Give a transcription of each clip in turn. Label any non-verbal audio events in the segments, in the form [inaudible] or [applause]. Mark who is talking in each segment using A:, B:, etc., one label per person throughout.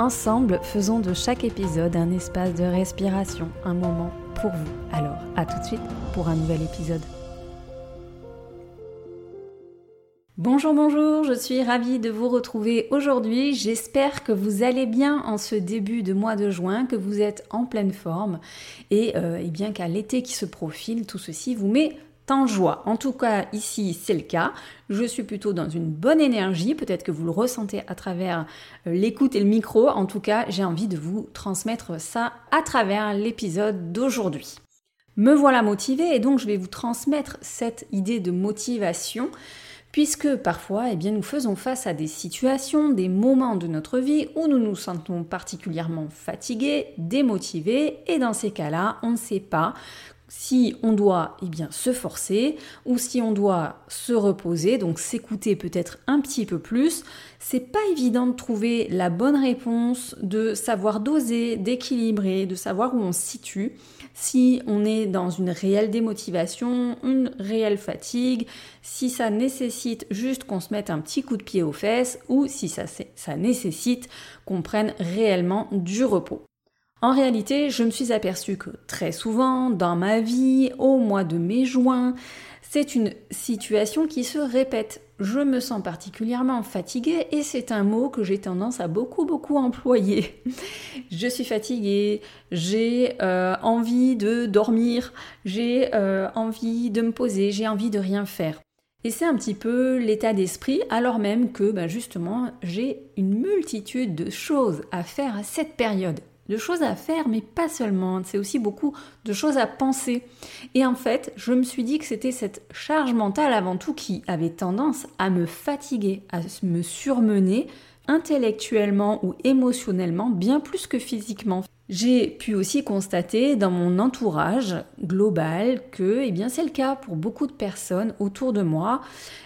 A: Ensemble, faisons de chaque épisode un espace de respiration, un moment pour vous. Alors, à tout de suite pour un nouvel épisode. Bonjour, bonjour, je suis ravie de vous retrouver aujourd'hui. J'espère que vous allez bien en ce début de mois de juin, que vous êtes en pleine forme et, euh, et bien qu'à l'été qui se profile, tout ceci vous met joie. En tout cas, ici, c'est le cas. Je suis plutôt dans une bonne énergie. Peut-être que vous le ressentez à travers euh, l'écoute et le micro. En tout cas, j'ai envie de vous transmettre ça à travers l'épisode d'aujourd'hui. Me voilà motivée et donc je vais vous transmettre cette idée de motivation puisque parfois eh bien, nous faisons face à des situations, des moments de notre vie où nous nous sentons particulièrement fatigués, démotivés, et dans ces cas-là, on ne sait pas si on doit eh bien, se forcer ou si on doit se reposer, donc s'écouter peut-être un petit peu plus, c'est pas évident de trouver la bonne réponse, de savoir doser, d'équilibrer, de savoir où on se situe, si on est dans une réelle démotivation, une réelle fatigue, si ça nécessite juste qu'on se mette un petit coup de pied aux fesses ou si ça, ça nécessite qu'on prenne réellement du repos. En réalité, je me suis aperçue que très souvent, dans ma vie, au mois de mai-juin, c'est une situation qui se répète. Je me sens particulièrement fatiguée et c'est un mot que j'ai tendance à beaucoup beaucoup employer. [laughs] je suis fatiguée, j'ai euh, envie de dormir, j'ai euh, envie de me poser, j'ai envie de rien faire. Et c'est un petit peu l'état d'esprit, alors même que ben, justement j'ai une multitude de choses à faire à cette période de choses à faire, mais pas seulement. C'est aussi beaucoup de choses à penser. Et en fait, je me suis dit que c'était cette charge mentale avant tout qui avait tendance à me fatiguer, à me surmener intellectuellement ou émotionnellement, bien plus que physiquement. J'ai pu aussi constater dans mon entourage global que eh bien, c'est le cas pour beaucoup de personnes autour de moi.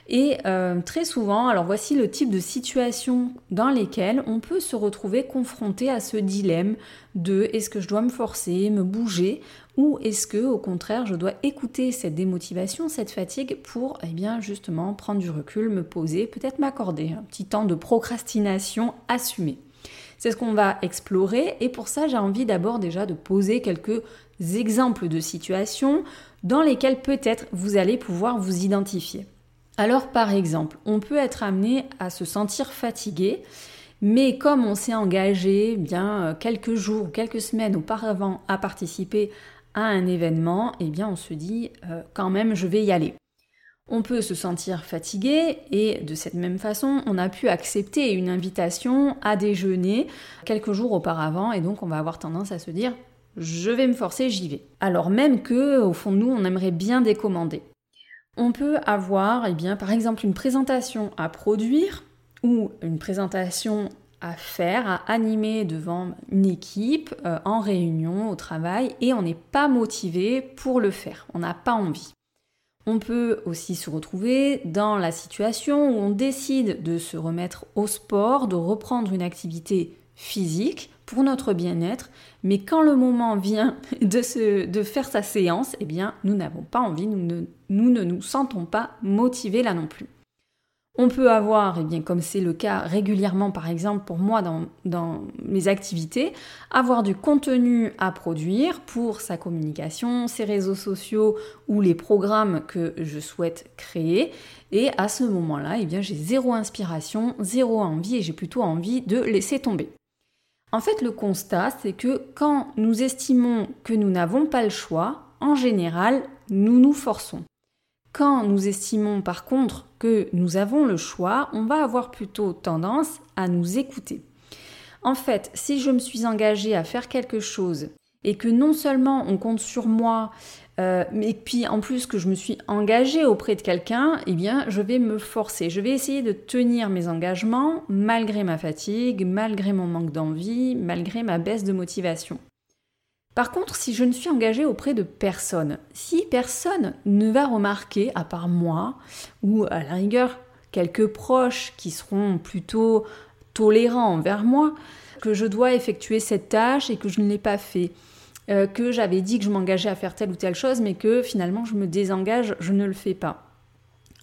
A: Et euh, très souvent, alors voici le type de situation dans lesquelles on peut se retrouver confronté à ce dilemme de est-ce que je dois me forcer, me bouger, ou est-ce que au contraire je dois écouter cette démotivation, cette fatigue pour eh bien justement prendre du recul, me poser, peut-être m'accorder un petit temps de procrastination assumé. C'est ce qu'on va explorer et pour ça j'ai envie d'abord déjà de poser quelques exemples de situations dans lesquelles peut-être vous allez pouvoir vous identifier. Alors par exemple, on peut être amené à se sentir fatigué, mais comme on s'est engagé bien euh, quelques jours ou quelques semaines auparavant à participer à un événement, eh bien on se dit euh, quand même je vais y aller. On peut se sentir fatigué et de cette même façon, on a pu accepter une invitation à déjeuner quelques jours auparavant et donc on va avoir tendance à se dire je vais me forcer, j'y vais. Alors même que au fond de nous, on aimerait bien décommander. On peut avoir eh bien par exemple une présentation à produire ou une présentation à faire, à animer devant une équipe euh, en réunion, au travail, et on n'est pas motivé pour le faire, on n'a pas envie. On peut aussi se retrouver dans la situation où on décide de se remettre au sport, de reprendre une activité physique pour notre bien-être, mais quand le moment vient [laughs] de, faire sa séance, eh bien, nous n'avons pas envie, nous ne, nous ne nous sentons pas motivés là non plus. On peut avoir, et eh bien comme c'est le cas régulièrement par exemple pour moi dans, mes activités, avoir du contenu à produire pour sa communication, ses réseaux sociaux ou les programmes que je souhaite créer. Et à ce moment-là, eh j'ai zéro inspiration, zéro envie et j'ai plutôt envie de laisser tomber. En fait, le constat, c'est que quand nous estimons que nous n'avons pas le choix, en général, nous nous forçons. Quand nous estimons par contre que nous avons le choix, on va avoir plutôt tendance à nous écouter. En fait, si je me suis engagée à faire quelque chose et que non seulement on compte sur moi, euh, mais puis en plus que je me suis engagée auprès de quelqu'un, eh bien je vais me forcer. Je vais essayer de tenir mes engagements malgré ma fatigue, malgré mon manque d'envie, malgré ma baisse de motivation. Par contre, si je ne suis engagée auprès de personne, si personne ne va remarquer, à part moi, ou à la rigueur quelques proches qui seront plutôt tolérants envers moi, que je dois effectuer cette tâche et que je ne l'ai pas fait, euh, que j'avais dit que je m'engageais à faire telle ou telle chose, mais que finalement je me désengage, je ne le fais pas.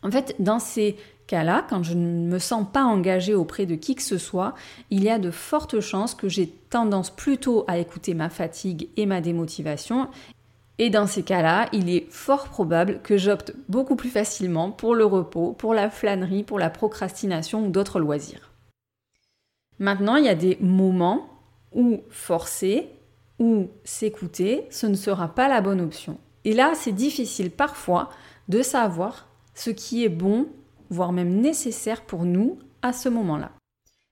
A: En fait, dans ces cas-là, quand je ne me sens pas engagée auprès de qui que ce soit, il y a de fortes chances que j'ai tendance plutôt à écouter ma fatigue et ma démotivation. Et dans ces cas-là, il est fort probable que j'opte beaucoup plus facilement pour le repos, pour la flânerie, pour la procrastination ou d'autres loisirs. Maintenant, il y a des moments où forcer ou s'écouter, ce ne sera pas la bonne option. Et là, c'est difficile parfois de savoir ce qui est bon voire même nécessaire pour nous à ce moment-là.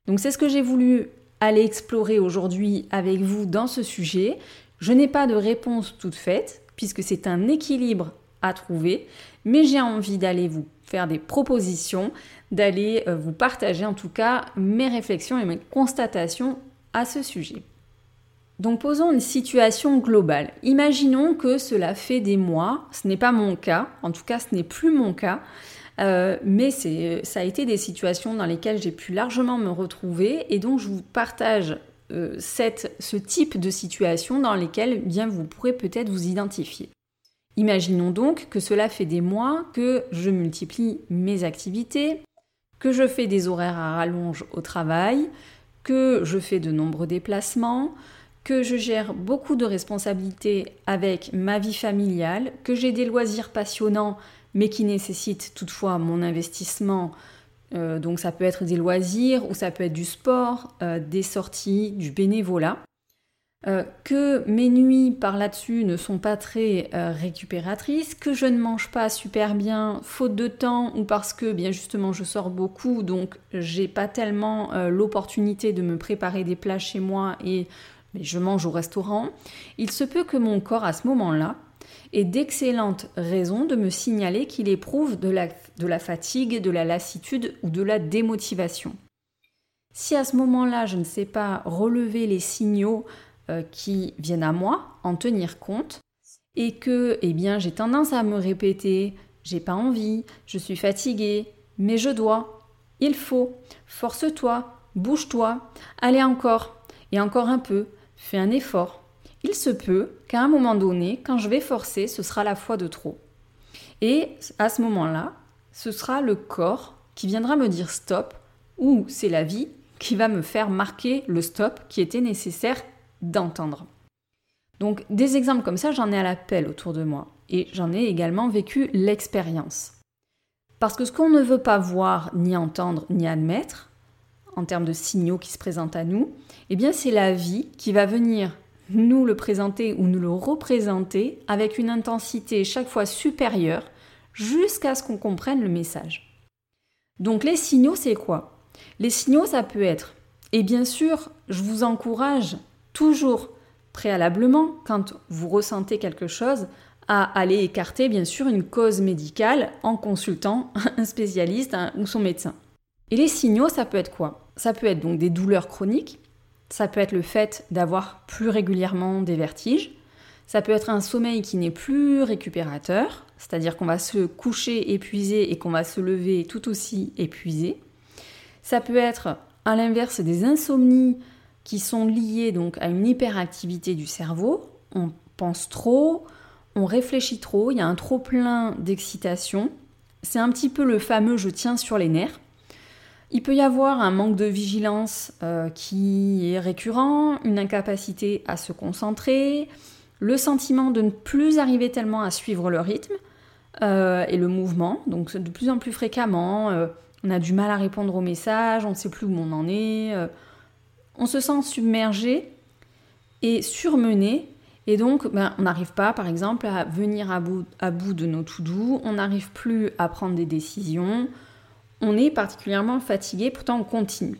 A: Donc c'est ce que j'ai voulu aller explorer aujourd'hui avec vous dans ce sujet. Je n'ai pas de réponse toute faite, puisque c'est un équilibre à trouver, mais j'ai envie d'aller vous faire des propositions, d'aller euh, vous partager en tout cas mes réflexions et mes constatations à ce sujet. Donc posons une situation globale. Imaginons que cela fait des mois, ce n'est pas mon cas, en tout cas ce n'est plus mon cas, euh, mais ça a été des situations dans lesquelles j'ai pu largement me retrouver et donc je vous partage euh, ce type de situation dans lesquelles bien vous pourrez peut-être vous identifier. Imaginons donc que cela fait des mois que je multiplie mes activités, que je fais des horaires à rallonge au travail, que je fais de nombreux déplacements, que je gère beaucoup de responsabilités avec ma vie familiale, que j'ai des loisirs passionnants mais qui nécessite toutefois mon investissement. Euh, donc ça peut être des loisirs ou ça peut être du sport, euh, des sorties, du bénévolat. Euh, que mes nuits par là-dessus ne sont pas très récupératrices, que je ne mange pas super bien faute de temps ou parce que bien justement je sors beaucoup donc j'ai pas tellement l'opportunité de me préparer des plats chez moi et je mange au restaurant, il se peut que mon corps à ce moment-là et d'excellentes raisons de me signaler qu'il éprouve de la, fatigue, de la lassitude ou de la démotivation. Si à ce moment-là, je ne sais pas relever les signaux euh, qui viennent à moi, en tenir compte, et que eh bien, j'ai tendance à me répéter j'ai pas envie, je suis fatiguée, mais je dois, il faut, force-toi, bouge-toi, allez encore, et encore un peu, fais un effort, il se peut qu'à un moment donné, quand je vais forcer, ce sera la fois de trop. Et à ce moment-là, ce sera le corps qui viendra me dire stop, ou c'est la vie qui va me faire marquer le stop qui était nécessaire d'entendre. Donc des exemples comme ça, j'en ai à l'appel autour de moi. Et j'en ai également vécu l'expérience. Parce que ce qu'on ne veut pas voir, ni entendre, ni admettre, en termes de signaux qui se présentent à nous, eh bien c'est la vie qui va venir nous le présenter ou nous le représenter avec une intensité chaque fois supérieure jusqu'à ce qu'on comprenne le message. Donc les signaux, c'est quoi? Les signaux, ça peut être, et bien sûr, je vous encourage toujours préalablement, quand vous ressentez quelque chose, à aller écarter bien sûr une cause médicale en consultant [laughs] un spécialiste ou son médecin. Et les signaux, ça peut être quoi? Ça peut être donc des douleurs chroniques, ça peut être le fait d'avoir plus régulièrement des vertiges. Ça peut être un sommeil qui n'est plus récupérateur, c'est-à-dire qu'on va se coucher épuisé et qu'on va se lever tout aussi épuisé. Ça peut être à l'inverse des insomnies qui sont liées donc à une hyperactivité du cerveau. On pense trop, on réfléchit trop, il y a un trop plein d'excitation. C'est un petit peu le fameux je tiens sur les nerfs. Il peut y avoir un manque de vigilance euh, qui est récurrent, une incapacité à se concentrer, le sentiment de ne plus arriver tellement à suivre le rythme euh, et le mouvement, donc de plus en plus fréquemment, euh, on a du mal à répondre aux messages, on ne sait plus où on en est, on se sent submergé et surmené, et donc ben, on n'arrive pas par exemple à venir à bout, à bout de nos tout doux, on n'arrive plus à prendre des décisions, on est particulièrement fatigué, pourtant on continue.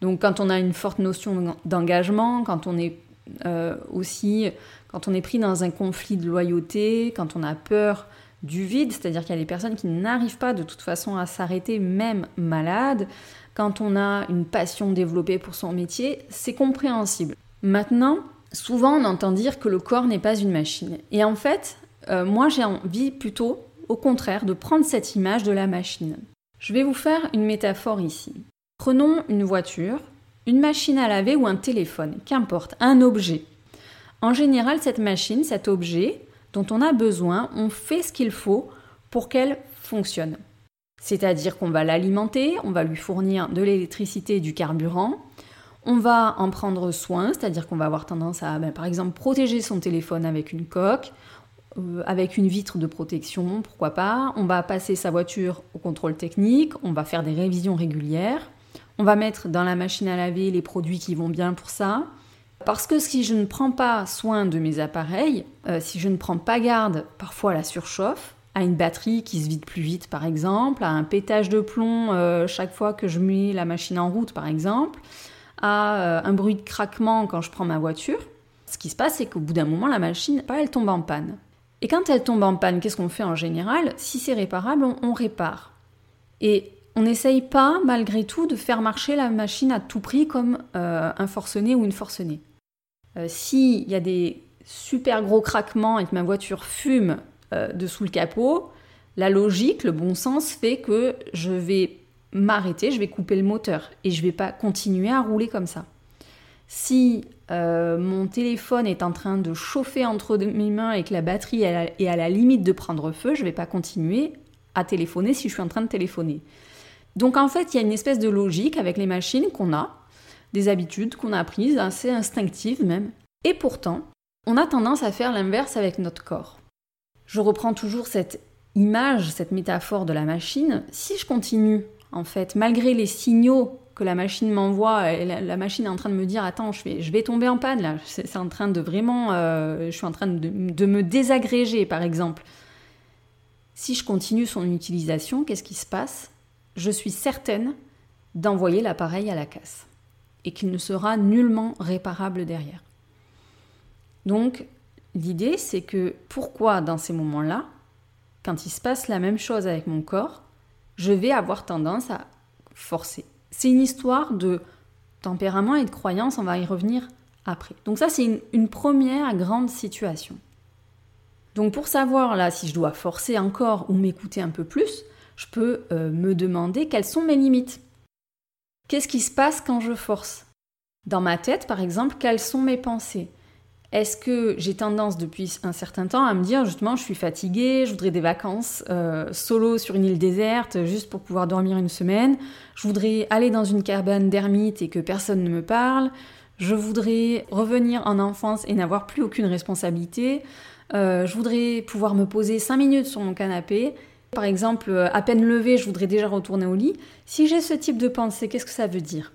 A: Donc quand on a une forte notion d'engagement, quand on est euh, aussi quand on est pris dans un conflit de loyauté, quand on a peur du vide, c'est-à-dire qu'il y a des personnes qui n'arrivent pas de toute façon à s'arrêter, même malades, quand on a une passion développée pour son métier, c'est compréhensible. Maintenant, souvent on entend dire que le corps n'est pas une machine. Et en fait, euh, moi j'ai envie plutôt, au contraire, de prendre cette image de la machine. Je vais vous faire une métaphore ici. Prenons une voiture, une machine à laver ou un téléphone, qu'importe, un objet. En général, cette machine, cet objet dont on a besoin, on fait ce qu'il faut pour qu'elle fonctionne. C'est-à-dire qu'on va l'alimenter, on va lui fournir de l'électricité et du carburant, on va en prendre soin, c'est-à-dire qu'on va avoir tendance à, ben, par exemple, protéger son téléphone avec une coque, euh, avec une vitre de protection, pourquoi pas. On va passer sa voiture au contrôle technique, on va faire des révisions régulières, on va mettre dans la machine à laver les produits qui vont bien pour ça. Parce que si je ne prends pas soin de mes appareils, euh, si je ne prends pas garde parfois à la surchauffe, à une batterie qui se vide plus vite par exemple, à un pétage de plomb euh, chaque fois que je mets la machine en route par exemple, à un bruit de craquement quand je prends ma voiture, ce qui se passe c'est qu'au bout d'un moment la machine, elle tombe en panne. Et quand elle tombe en panne, qu'est-ce qu'on fait en général? Si c'est réparable, on, répare. Et on n'essaye pas, malgré tout, de faire marcher la machine à tout prix comme un forcené ou une forcenée. Euh, s'il y a des super gros craquements et que ma voiture fume euh, dessous le capot, la logique, le bon sens fait que je vais m'arrêter, je vais couper le moteur et je vais pas continuer à rouler comme ça. Si euh, mon téléphone est en train de chauffer entre mes mains et que la batterie est à la limite de prendre feu, je vais pas continuer à téléphoner si je suis en train de téléphoner. Donc en fait, il y a une espèce de logique avec les machines qu'on a des habitudes qu'on a apprises, assez instinctives même. Et pourtant, on a tendance à faire l'inverse avec notre corps. Je reprends toujours cette image, cette métaphore de la machine. Si je continue, en fait, malgré les signaux la machine m'envoie, la, machine est en train de me dire attends, je vais, je vais tomber en panne là, c'est en train de vraiment, euh, je suis en train de, de me désagréger par exemple. Si je continue son utilisation, qu'est-ce qui se passe? Je suis certaine d'envoyer l'appareil à la casse et qu'il ne sera nullement réparable derrière. Donc, l'idée, c'est que pourquoi dans ces moments-là, quand il se passe la même chose avec mon corps, je vais avoir tendance à forcer. C'est une histoire de tempérament et de croyance, on va y revenir après. Donc ça, c'est une, première grande situation. Donc pour savoir là si je dois forcer encore ou m'écouter un peu plus, je peux euh, me demander quelles sont mes limites. Qu'est-ce qui se passe quand je force? Dans ma tête, par exemple, quelles sont mes pensées? Est-ce que j'ai tendance depuis un certain temps à me dire justement je suis fatiguée, je voudrais des vacances euh, solo sur une île déserte juste pour pouvoir dormir une semaine, je voudrais aller dans une cabane d'ermite et que personne ne me parle, je voudrais revenir en enfance et n'avoir plus aucune responsabilité, euh, je voudrais pouvoir me poser 5 minutes sur mon canapé. Par exemple, euh, à peine levé, je voudrais déjà retourner au lit. Si j'ai ce type de pensée, qu'est-ce que ça veut dire?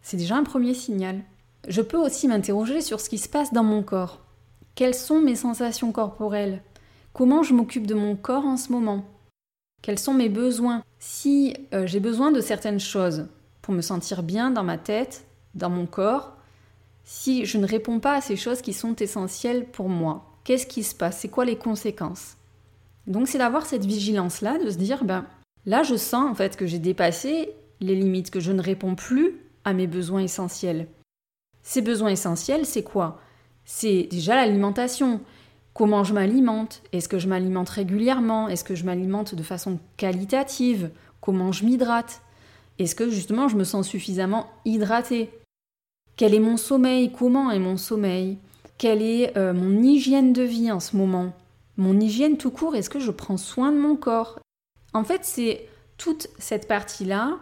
A: C'est déjà un premier signal. Je peux aussi m'interroger sur ce qui se passe dans mon corps. Quelles sont mes sensations corporelles? Comment je m'occupe de mon corps en ce moment? Quels sont mes besoins? Si euh, j'ai besoin de certaines choses pour me sentir bien dans ma tête, dans mon corps, si je ne réponds pas à ces choses qui sont essentielles pour moi, qu'est-ce qui se passe? C'est quoi les conséquences? Donc c'est d'avoir cette vigilance-là, de se dire, ben là je sens en fait que j'ai dépassé les limites, que je ne réponds plus à mes besoins essentiels. Ces besoins essentiels, c'est quoi? C'est déjà l'alimentation. Comment je m'alimente? Est-ce que je m'alimente régulièrement? Est-ce que je m'alimente de façon qualitative? Comment je m'hydrate? Est-ce que justement je me sens suffisamment hydratée? Quel est mon sommeil? Comment est mon sommeil? Quelle est euh, mon hygiène de vie en ce moment? Mon hygiène tout court, est-ce que je prends soin de mon corps? En fait, c'est toute cette partie-là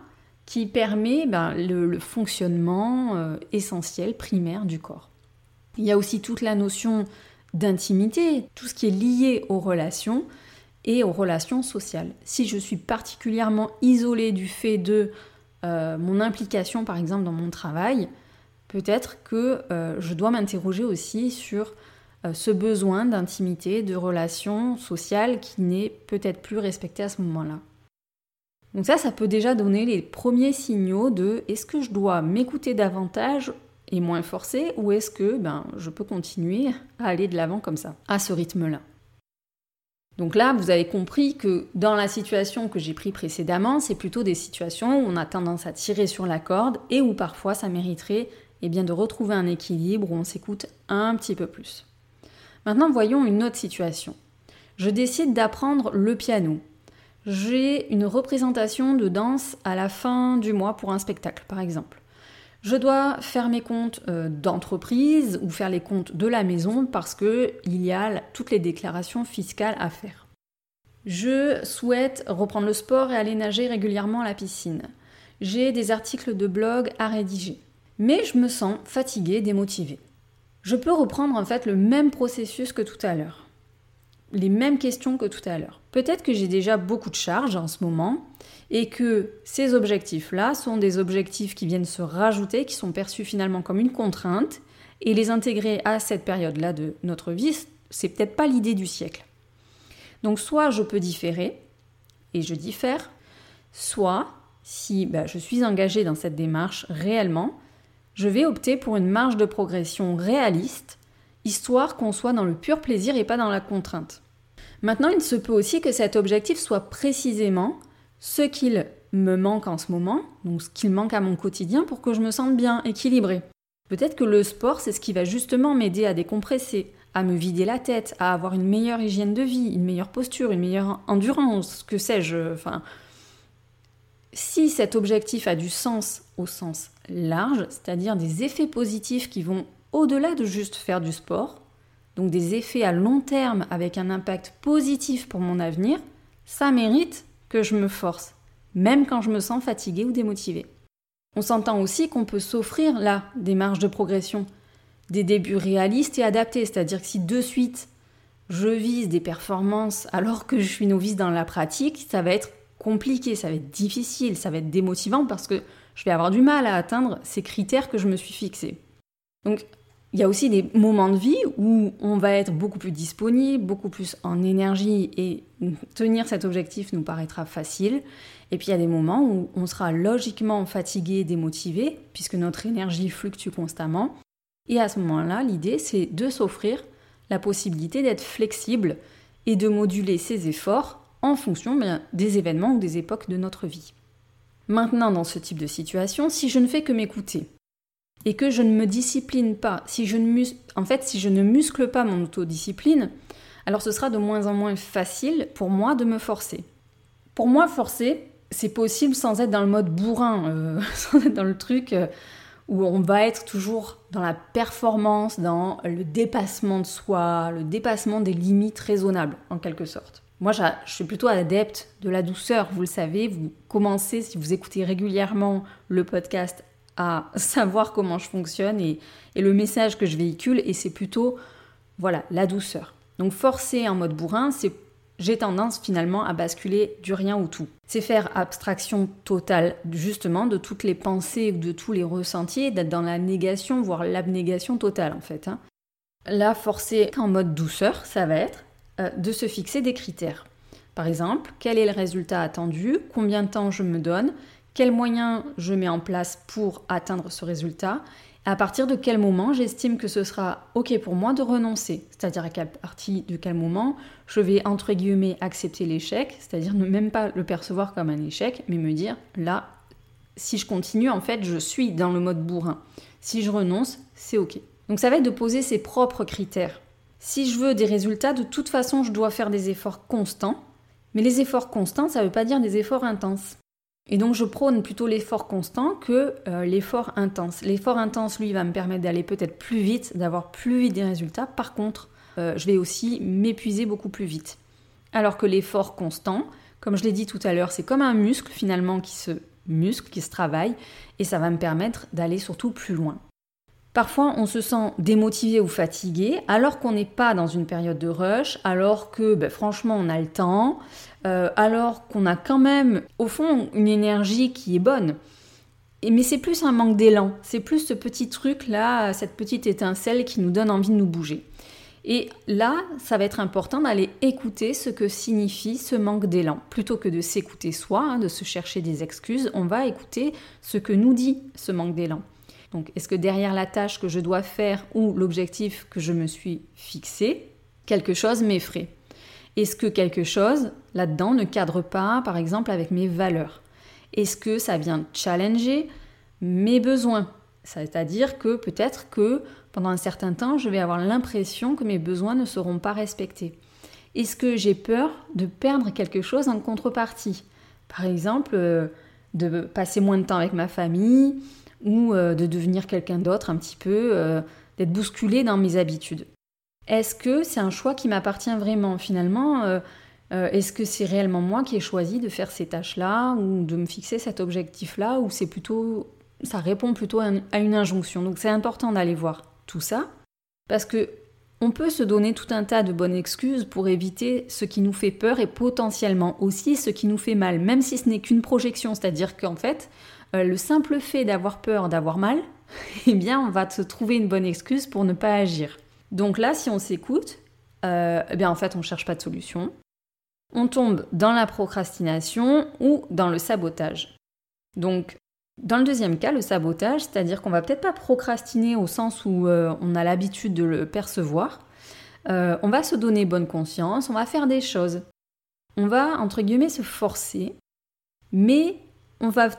A: qui permet ben, le, fonctionnement euh, essentiel, primaire du corps. Il y a aussi toute la notion d'intimité, tout ce qui est lié aux relations et aux relations sociales. Si je suis particulièrement isolée du fait de euh, mon implication, par exemple, dans mon travail, peut-être que euh, je dois m'interroger aussi sur ce besoin d'intimité, de relation sociale qui n'est peut-être plus respecté à ce moment-là. Donc ça, ça peut déjà donner les premiers signaux de est-ce que je dois m'écouter davantage et moins forcé ou est-ce que ben, je peux continuer à aller de l'avant comme ça, à ce rythme-là donc là, vous avez compris que dans la situation que j'ai pris précédemment, c'est plutôt des situations où on a tendance à tirer sur la corde et où parfois ça mériterait eh bien, de retrouver un équilibre où on s'écoute un petit peu plus. Maintenant, voyons une autre situation. Je décide d'apprendre le piano. J'ai une représentation de danse à la fin du mois pour un spectacle, par exemple. Je dois faire mes comptes euh, d'entreprise ou faire les comptes de la maison parce qu'il y a toutes les déclarations fiscales à faire. Je souhaite reprendre le sport et aller nager régulièrement à la piscine. J'ai des articles de blog à rédiger. Mais je me sens fatiguée, démotivée. Je peux reprendre en fait le même processus que tout à l'heure. Les mêmes questions que tout à l'heure. Peut-être que j'ai déjà beaucoup de charges en ce moment et que ces objectifs-là sont des objectifs qui viennent se rajouter, qui sont perçus finalement comme une contrainte, et les intégrer à cette période-là de notre vie, c'est peut-être pas l'idée du siècle. Donc soit je peux différer, et je diffère, soit si bah, je suis engagée dans cette démarche réellement, je vais opter pour une marge de progression réaliste, histoire qu'on soit dans le pur plaisir et pas dans la contrainte. Maintenant, il se peut aussi que cet objectif soit précisément ce qu'il me manque en ce moment, donc ce qu'il manque à mon quotidien pour que je me sente bien, équilibré. Peut-être que le sport, c'est ce qui va justement m'aider à décompresser, à me vider la tête, à avoir une meilleure hygiène de vie, une meilleure posture, une meilleure endurance, que sais-je. Si cet objectif a du sens au sens large, c'est-à-dire des effets positifs qui vont au-delà de juste faire du sport, donc des effets à long terme avec un impact positif pour mon avenir, ça mérite que je me force, même quand je me sens fatiguée ou démotivée. On s'entend aussi qu'on peut s'offrir là des marges de progression, des débuts réalistes et adaptés, c'est-à-dire que si de suite je vise des performances alors que je suis novice dans la pratique, ça va être compliqué, ça va être difficile, ça va être démotivant parce que je vais avoir du mal à atteindre ces critères que je me suis fixés. Il y a aussi des moments de vie où on va être beaucoup plus disponible, beaucoup plus en énergie et tenir cet objectif nous paraîtra facile. Et puis il y a des moments où on sera logiquement fatigué, démotivé, puisque notre énergie fluctue constamment. Et à ce moment-là, l'idée, c'est de s'offrir la possibilité d'être flexible et de moduler ses efforts en fonction ben, des événements ou des époques de notre vie. Maintenant, dans ce type de situation, si je ne fais que m'écouter, et que je ne me discipline pas, si je ne en fait, si je ne muscle pas mon autodiscipline, alors ce sera de moins en moins facile pour moi de me forcer. Pour moi, forcer, c'est possible sans être dans le mode bourrin, euh, [laughs] sans être dans le truc euh, où on va être toujours dans la performance, dans le dépassement de soi, le dépassement des limites raisonnables, en quelque sorte. Moi, je suis plutôt adepte de la douceur, vous le savez, vous commencez, si vous écoutez régulièrement le podcast, à savoir comment je fonctionne et, le message que je véhicule, et c'est plutôt voilà la douceur. Donc forcer en mode bourrin, c'est j'ai tendance finalement à basculer du rien au tout. C'est faire abstraction totale justement de toutes les pensées de tous les ressentis, d'être dans la négation, voire l'abnégation totale en fait. Hein. Là, forcer en mode douceur, ça va être euh, de se fixer des critères. Par exemple, quel est le résultat attendu, combien de temps je me donne, quels moyens je mets en place pour atteindre ce résultat, à partir de quel moment j'estime que ce sera OK pour moi de renoncer, c'est-à-dire à partir de quel moment je vais entre guillemets accepter l'échec, c'est-à-dire ne même pas le percevoir comme un échec, mais me dire là, si je continue, en fait, je suis dans le mode bourrin. Si je renonce, c'est OK. Donc ça va être de poser ses propres critères. Si je veux des résultats, de toute façon, je dois faire des efforts constants. Mais les efforts constants, ça ne veut pas dire des efforts intenses. Et donc je prône plutôt l'effort constant que euh, l'effort intense. L'effort intense, lui, va me permettre d'aller peut-être plus vite, d'avoir plus vite des résultats. Par contre, euh, je vais aussi m'épuiser beaucoup plus vite. Alors que l'effort constant, comme je l'ai dit tout à l'heure, c'est comme un muscle finalement qui se muscle, qui se travaille, et ça va me permettre d'aller surtout plus loin. Parfois, on se sent démotivé ou fatigué alors qu'on n'est pas dans une période de rush, alors que ben, franchement on a le temps, euh, alors qu'on a quand même au fond une énergie qui est bonne. Et, mais c'est plus un manque d'élan, c'est plus ce petit truc là, cette petite étincelle qui nous donne envie de nous bouger. Et là, ça va être important d'aller écouter ce que signifie ce manque d'élan. Plutôt que de s'écouter soi, hein, de se chercher des excuses, on va écouter ce que nous dit ce manque d'élan. Donc est-ce que derrière la tâche que je dois faire ou l'objectif que je me suis fixé, quelque chose m'effraie? Est-ce que quelque chose là-dedans ne cadre pas, par exemple, avec mes valeurs? Est-ce que ça vient challenger mes besoins? C'est-à-dire que peut-être que pendant un certain temps, je vais avoir l'impression que mes besoins ne seront pas respectés. Est-ce que j'ai peur de perdre quelque chose en contrepartie? Par exemple, euh, de passer moins de temps avec ma famille ou euh, de devenir quelqu'un d'autre un petit peu, euh, d'être bousculé dans mes habitudes. Est-ce que c'est un choix qui m'appartient vraiment finalement Est-ce que c'est réellement moi qui ai choisi de faire ces tâches-là ou de me fixer cet objectif-là ou c'est plutôt ça répond plutôt à une injonction? Donc c'est important d'aller voir tout ça parce que on peut se donner tout un tas de bonnes excuses pour éviter ce qui nous fait peur et potentiellement aussi ce qui nous fait mal, même si ce n'est qu'une projection, c'est-à-dire qu'en fait, euh, le simple fait d'avoir peur d'avoir mal, [laughs] eh bien, on va se trouver une bonne excuse pour ne pas agir. Donc là, si on s'écoute, euh, eh bien, en fait, on ne cherche pas de solution. On tombe dans la procrastination ou dans le sabotage. Donc, dans le deuxième cas, le sabotage, c'est-à-dire qu'on va peut-être pas procrastiner au sens où euh, on a l'habitude de le percevoir. Euh, on va se donner bonne conscience, on va faire des choses. On va, entre guillemets, se forcer, mais on va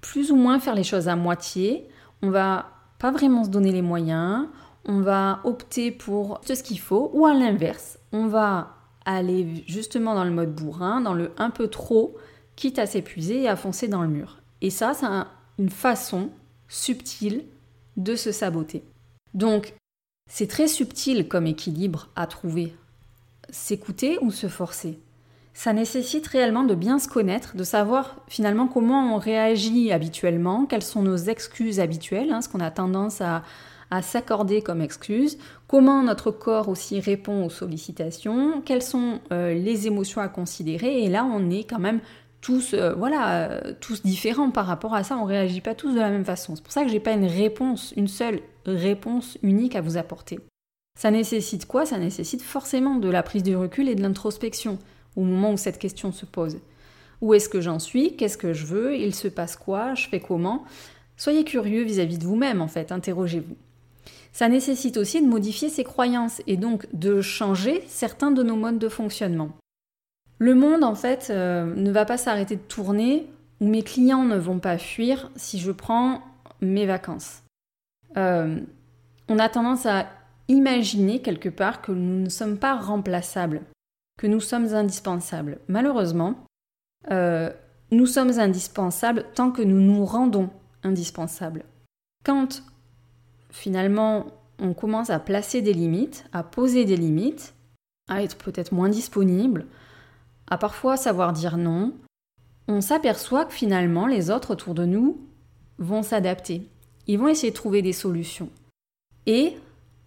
A: plus ou moins faire les choses à moitié. On va pas vraiment se donner les moyens. On va opter pour ce qu'il faut, ou à l'inverse, on va aller justement dans le mode bourrin, dans le un peu trop, quitte à s'épuiser et à foncer dans le mur. Et ça, c'est un, une façon subtile de se saboter. Donc, c'est très subtil comme équilibre à trouver. S'écouter ou se forcer. Ça nécessite réellement de bien se connaître, de savoir finalement comment on réagit habituellement, quelles sont nos excuses habituelles, hein, ce qu'on a tendance à, s'accorder comme excuses, comment notre corps aussi répond aux sollicitations, quelles sont euh, les émotions à considérer, et là on est quand même tous, euh, voilà, euh, tous différents par rapport à ça. On réagit pas tous de la même façon. C'est pour ça que j'ai pas une réponse, une seule réponse unique à vous apporter. Ça nécessite quoi? Ça nécessite forcément de la prise de recul et de l'introspection au moment où cette question se pose. Où est-ce que j'en suis? Qu'est-ce que je veux? Il se passe quoi? Je fais comment? Soyez curieux vis-à-vis de vous-même en fait, interrogez-vous. Ça nécessite aussi de modifier ses croyances et donc de changer certains de nos modes de fonctionnement. Le monde, en fait, euh, ne va pas s'arrêter de tourner ou mes clients ne vont pas fuir si je prends mes vacances. Euh, on a tendance à imaginer quelque part que nous ne sommes pas remplaçables, que nous sommes indispensables. Malheureusement, euh, nous sommes indispensables tant que nous nous rendons indispensables. Quand finalement on commence à placer des limites, à poser des limites, à être peut-être moins disponible, à parfois savoir dire non, on s'aperçoit que finalement les autres autour de nous vont s'adapter. Ils vont essayer de trouver des solutions. Et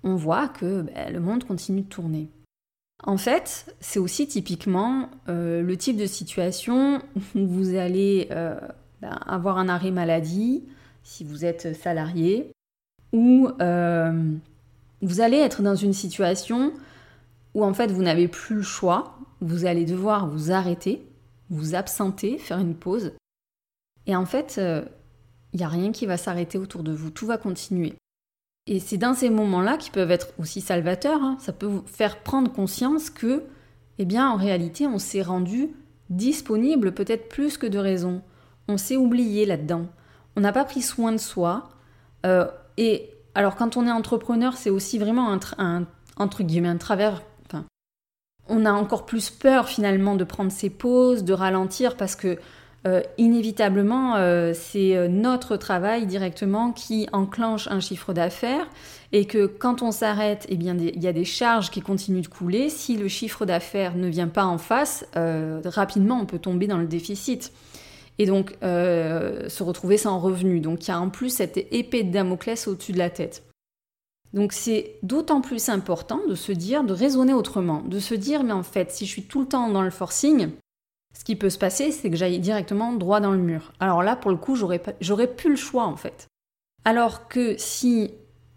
A: on voit que ben, le monde continue de tourner. En fait, c'est aussi typiquement euh, le type de situation où vous allez euh, ben, avoir un arrêt maladie si vous êtes salarié, ou euh, vous allez être dans une situation où en fait vous n'avez plus le choix, vous allez devoir vous arrêter, vous absenter, faire une pause. Et en fait, il euh, n'y a rien qui va s'arrêter autour de vous, tout va continuer. Et c'est dans ces moments-là qui peuvent être aussi salvateurs, hein. ça peut vous faire prendre conscience que, eh bien, en réalité, on s'est rendu disponible peut-être plus que de raison. On s'est oublié là-dedans. On n'a pas pris soin de soi. Euh, et alors, quand on est entrepreneur, c'est aussi vraiment un, un, entre guillemets, un travers on a encore plus peur finalement de prendre ses pauses, de ralentir parce que euh, inévitablement, euh, c'est euh, notre travail directement qui enclenche un chiffre d'affaires et que quand on s'arrête, eh bien, il y a des charges qui continuent de couler. Si le chiffre d'affaires ne vient pas en face, rapidement, on peut tomber dans le déficit et donc se retrouver sans revenu. Donc il y a en plus cette épée de Damoclès au-dessus de la tête. Donc c'est d'autant plus important de se dire, de raisonner autrement, de se dire, mais en fait, si je suis tout le temps dans le forcing, ce qui peut se passer, c'est que j'aille directement droit dans le mur. Alors là, pour le coup, j'aurais, plus le choix, en fait. Alors que si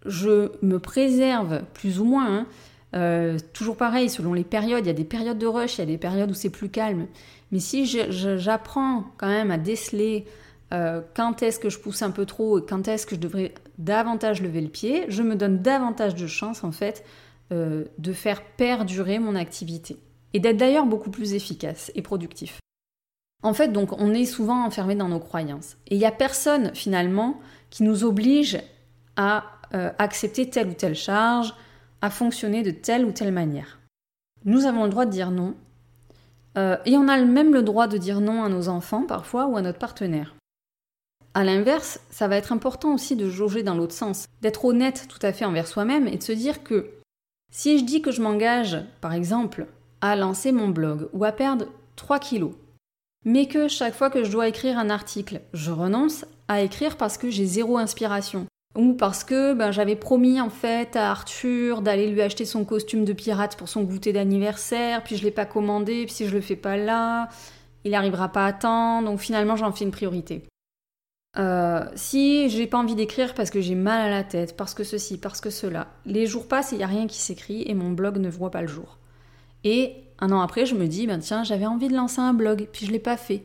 A: je me préserve plus ou moins, hein, euh, toujours pareil, selon les périodes, il y a des périodes de rush, il y a des périodes où c'est plus calme. Mais si j'apprends quand même à déceler euh, quand est-ce que je pousse un peu trop et quand est-ce que je devrais davantage lever le pied, je me donne davantage de chance en fait euh, de faire perdurer mon activité et d'être d'ailleurs beaucoup plus efficace et productif. En fait, donc, on est souvent enfermé dans nos croyances. Et il n'y a personne, finalement, qui nous oblige à accepter telle ou telle charge, à fonctionner de telle ou telle manière. Nous avons le droit de dire non. Euh, et on a même le droit de dire non à nos enfants, parfois, ou à notre partenaire. À l'inverse, ça va être important aussi de jauger dans l'autre sens, d'être honnête tout à fait envers soi-même et de se dire que si je dis que je m'engage, par exemple, à lancer mon blog ou à perdre 3 kilos, mais que chaque fois que je dois écrire un article, je renonce à écrire parce que j'ai zéro inspiration. Ou parce que ben, j'avais promis en fait à Arthur d'aller lui acheter son costume de pirate pour son goûter d'anniversaire, puis je l'ai pas commandé, puis si je le fais pas là, il n'arrivera pas à temps, donc finalement j'en fais une priorité. Euh, si j'ai pas envie d'écrire parce que j'ai mal à la tête, parce que ceci, parce que cela, les jours passent et il n'y a rien qui s'écrit et mon blog ne voit pas le jour. Et un an après, je me dis, ben tiens, j'avais envie de lancer un blog, puis je l'ai pas fait.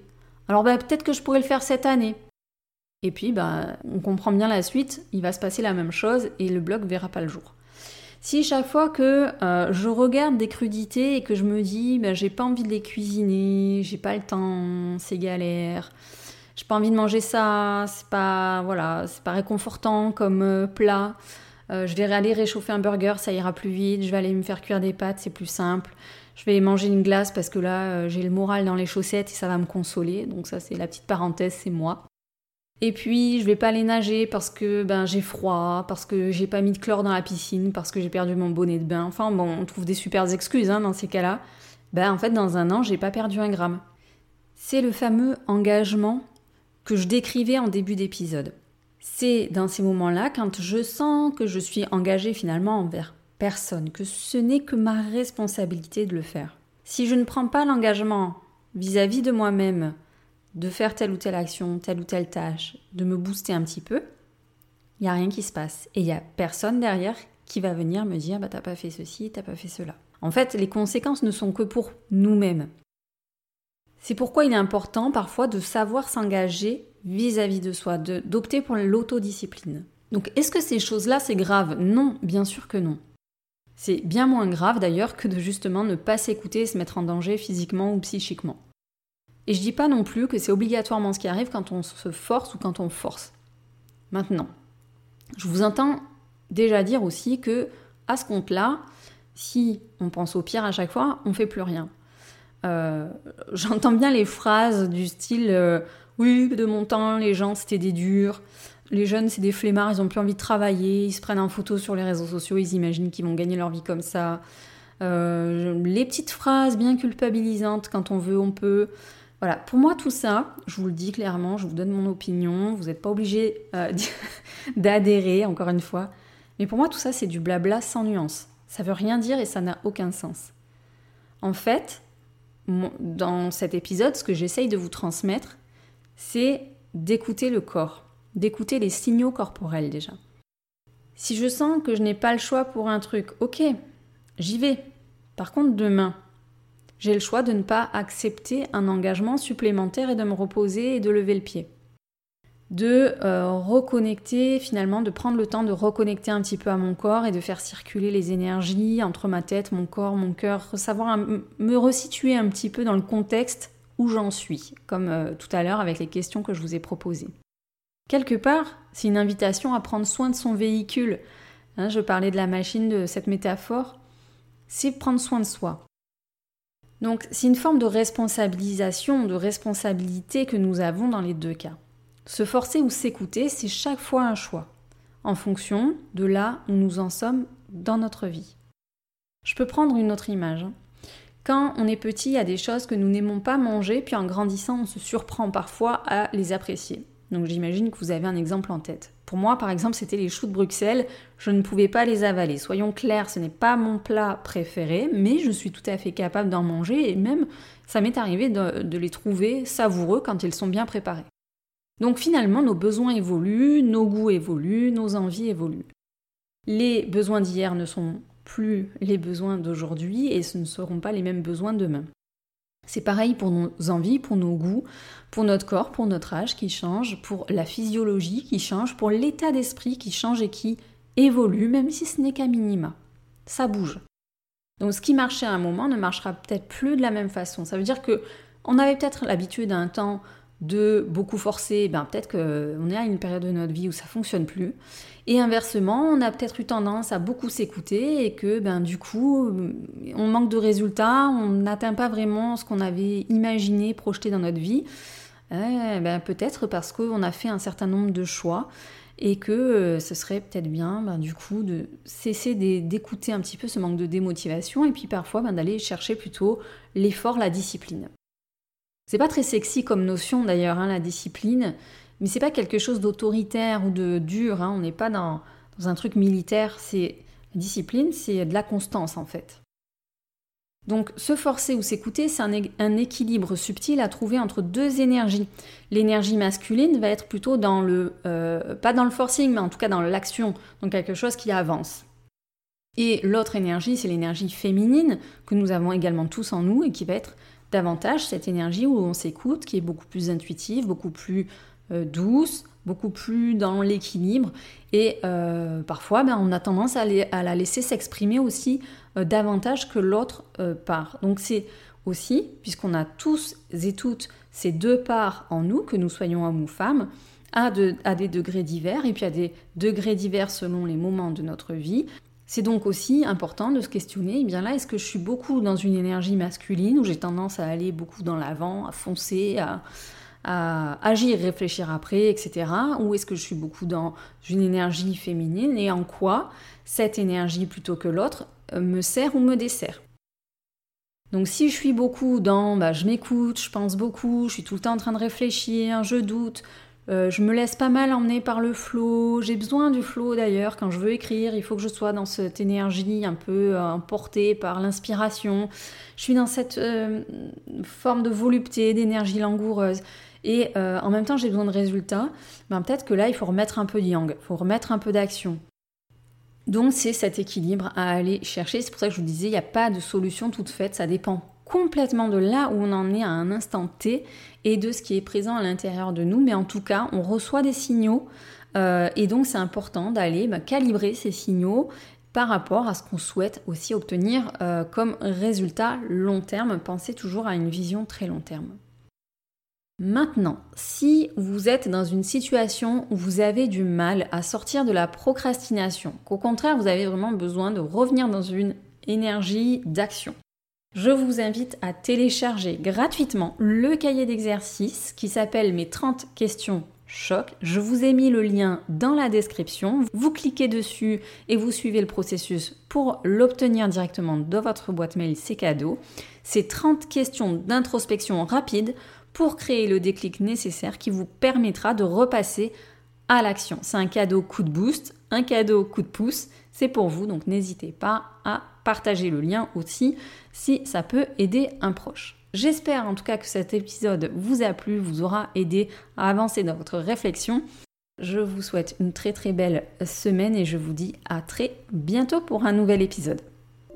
A: Alors ben, peut-être que je pourrais le faire cette année. Et puis, ben, on comprend bien la suite, il va se passer la même chose et le blog verra pas le jour. Si chaque fois que euh, je regarde des crudités et que je me dis, ben, j'ai pas envie de les cuisiner, j'ai pas le temps, c'est galère, j'ai pas envie de manger ça, c'est pas, voilà, c'est pas réconfortant comme euh, plat, euh, je vais aller réchauffer un burger, ça ira plus vite. Je vais aller me faire cuire des pâtes, c'est plus simple. Je vais manger une glace parce que là, j'ai le moral dans les chaussettes et ça va me consoler. Donc ça, c'est la petite parenthèse, c'est moi. Et puis, je vais pas aller nager parce que ben, j'ai froid, parce que j'ai pas mis de chlore dans la piscine, parce que j'ai perdu mon bonnet de bain. Enfin, bon, on trouve des super excuses hein, dans ces cas-là. Ben, en fait, dans un an, j'ai pas perdu un gramme. C'est le fameux engagement que je décrivais en début d'épisode. C'est dans ces moments-là, quand je sens que je suis engagée finalement envers personne, que ce n'est que ma responsabilité de le faire. Si je ne prends pas l'engagement vis-à-vis de moi-même de faire telle ou telle action, telle ou telle tâche, de me booster un petit peu, il n'y a rien qui se passe. Et il n'y a personne derrière qui va venir me dire bah t'as pas fait ceci, t'as pas fait cela. En fait, les conséquences ne sont que pour nous-mêmes. C'est pourquoi il est important parfois de savoir s'engager vis-à-vis de soi, d'opter pour l'autodiscipline. Donc est-ce que ces choses-là, c'est grave? Non, bien sûr que non. C'est bien moins grave d'ailleurs que de justement ne pas s'écouter et se mettre en danger physiquement ou psychiquement. Et je dis pas non plus que c'est obligatoirement ce qui arrive quand on se force ou quand on force. Maintenant, je vous entends déjà dire aussi que à ce compte-là, si on pense au pire à chaque fois, on fait plus rien. Euh, j'entends bien les phrases du style euh, oui, de mon temps, les gens c'était des durs. Les jeunes, c'est des flemmards, ils ont plus envie de travailler, ils se prennent en photo sur les réseaux sociaux, ils imaginent qu'ils vont gagner leur vie comme ça. Euh, les petites phrases bien culpabilisantes, quand on veut, on peut. Voilà, pour moi, tout ça, je vous le dis clairement, je vous donne mon opinion, vous n'êtes pas obligé [laughs] d'adhérer, encore une fois. Mais pour moi, tout ça, c'est du blabla sans nuance. Ça veut rien dire et ça n'a aucun sens. En fait, dans cet épisode, ce que j'essaye de vous transmettre, c'est d'écouter le corps, d'écouter les signaux corporels déjà. Si je sens que je n'ai pas le choix pour un truc, ok, j'y vais. Par contre, demain, j'ai le choix de ne pas accepter un engagement supplémentaire et de me reposer et de lever le pied de euh, reconnecter finalement, de prendre le temps de reconnecter un petit peu à mon corps et de faire circuler les énergies entre ma tête, mon corps, mon cœur, savoir me resituer un petit peu dans le contexte où j'en suis, comme euh, tout à l'heure avec les questions que je vous ai proposées. Quelque part, c'est une invitation à prendre soin de son véhicule. Hein, je parlais de la machine, de cette métaphore. C'est prendre soin de soi. Donc c'est une forme de responsabilisation, de responsabilité que nous avons dans les deux cas. Se forcer ou s'écouter, c'est chaque fois un choix, en fonction de là où nous en sommes dans notre vie. Je peux prendre une autre image. Hein. Quand on est petit, il y a des choses que nous n'aimons pas manger, puis en grandissant, on se surprend parfois à les apprécier. Donc j'imagine que vous avez un exemple en tête. Pour moi, par exemple, c'était les choux de Bruxelles. Je ne pouvais pas les avaler. Soyons clairs, ce n'est pas mon plat préféré, mais je suis tout à fait capable d'en manger et même ça m'est arrivé de, les trouver savoureux quand ils sont bien préparés. Donc finalement, nos besoins évoluent, nos goûts évoluent, nos envies évoluent. Les besoins d'hier ne sont plus les besoins d'aujourd'hui et ce ne seront pas les mêmes besoins demain. C'est pareil pour nos envies, pour nos goûts, pour notre corps, pour notre âge qui change, pour la physiologie qui change, pour l'état d'esprit qui change et qui évolue, même si ce n'est qu'à minima. Ça bouge. Donc ce qui marchait à un moment ne marchera peut-être plus de la même façon. Ça veut dire que on avait peut-être l'habitude à un temps de beaucoup forcer, ben peut-être qu'on est à une période de notre vie où ça fonctionne plus. Et inversement, on a peut-être eu tendance à beaucoup s'écouter et que ben du coup, on manque de résultats, on n'atteint pas vraiment ce qu'on avait imaginé, projeté dans notre vie. Eh ben, peut-être parce qu'on a fait un certain nombre de choix et que euh, ce serait peut-être bien ben, du coup de cesser d'écouter un petit peu ce manque de démotivation et puis parfois ben, d'aller chercher plutôt l'effort, la discipline. C'est pas très sexy comme notion d'ailleurs, hein, la discipline, mais c'est pas quelque chose d'autoritaire ou de dur. Hein. on n'est pas dans, un truc militaire. C'est la discipline, c'est de la constance en fait. Donc se forcer ou s'écouter, c'est un, équilibre subtil à trouver entre deux énergies. L'énergie masculine va être plutôt dans le, euh, pas dans le forcing, mais en tout cas dans l'action, donc quelque chose qui avance. Et l'autre énergie, c'est l'énergie féminine que nous avons également tous en nous et qui va être davantage cette énergie où on s'écoute, qui est beaucoup plus intuitive, beaucoup plus euh, douce, beaucoup plus dans l'équilibre. Et euh, parfois, ben, on a tendance à, la laisser s'exprimer aussi euh, davantage que l'autre part. Donc c'est aussi, puisqu'on a tous et toutes ces deux parts en nous, que nous soyons hommes ou femmes, à, à des degrés divers, et puis à des degrés divers selon les moments de notre vie, c'est donc aussi important de se questionner, eh bien là, est-ce que je suis beaucoup dans une énergie masculine où j'ai tendance à aller beaucoup dans l'avant, à foncer, à, agir, réfléchir après, etc. Ou est-ce que je suis beaucoup dans une énergie féminine et en quoi cette énergie plutôt que l'autre euh, me sert ou me dessert? Donc si je suis beaucoup dans bah, je m'écoute, je pense beaucoup, je suis tout le temps en train de réfléchir, je doute, euh, je me laisse pas mal emmener par le flow. J'ai besoin du flow d'ailleurs. Quand je veux écrire, il faut que je sois dans cette énergie un peu euh, emportée par l'inspiration. Je suis dans cette euh, forme de volupté, d'énergie langoureuse. Et en même temps, j'ai besoin de résultats. Ben, Peut-être que là, il faut remettre un peu de yang, il faut remettre un peu d'action. Donc c'est cet équilibre à aller chercher. C'est pour ça que je vous disais, il n'y a pas de solution toute faite. Ça dépend complètement de là où on en est à un instant T et de ce qui est présent à l'intérieur de nous. Mais en tout cas, on reçoit des signaux euh, et donc c'est important d'aller bah, calibrer ces signaux par rapport à ce qu'on souhaite aussi obtenir euh, comme résultat long terme. Pensez toujours à une vision très long terme. Maintenant, si vous êtes dans une situation où vous avez du mal à sortir de la procrastination, qu'au contraire vous avez vraiment besoin de revenir dans une énergie d'action, je vous invite à télécharger gratuitement le cahier d'exercice qui s'appelle Mes 30 questions choc. Je vous ai mis le lien dans la description. Vous cliquez dessus et vous suivez le processus pour l'obtenir directement dans votre boîte mail, c'est cadeau. C'est 30 questions d'introspection rapide pour créer le déclic nécessaire qui vous permettra de repasser à l'action. C'est un cadeau coup de boost, un cadeau coup de pouce, c'est pour vous, donc n'hésitez pas à partager le lien aussi si ça peut aider un proche. J'espère en tout cas que cet épisode vous a plu, vous aura aidé à avancer dans votre réflexion. Je vous souhaite une très très belle semaine et je vous dis à très bientôt pour un nouvel épisode.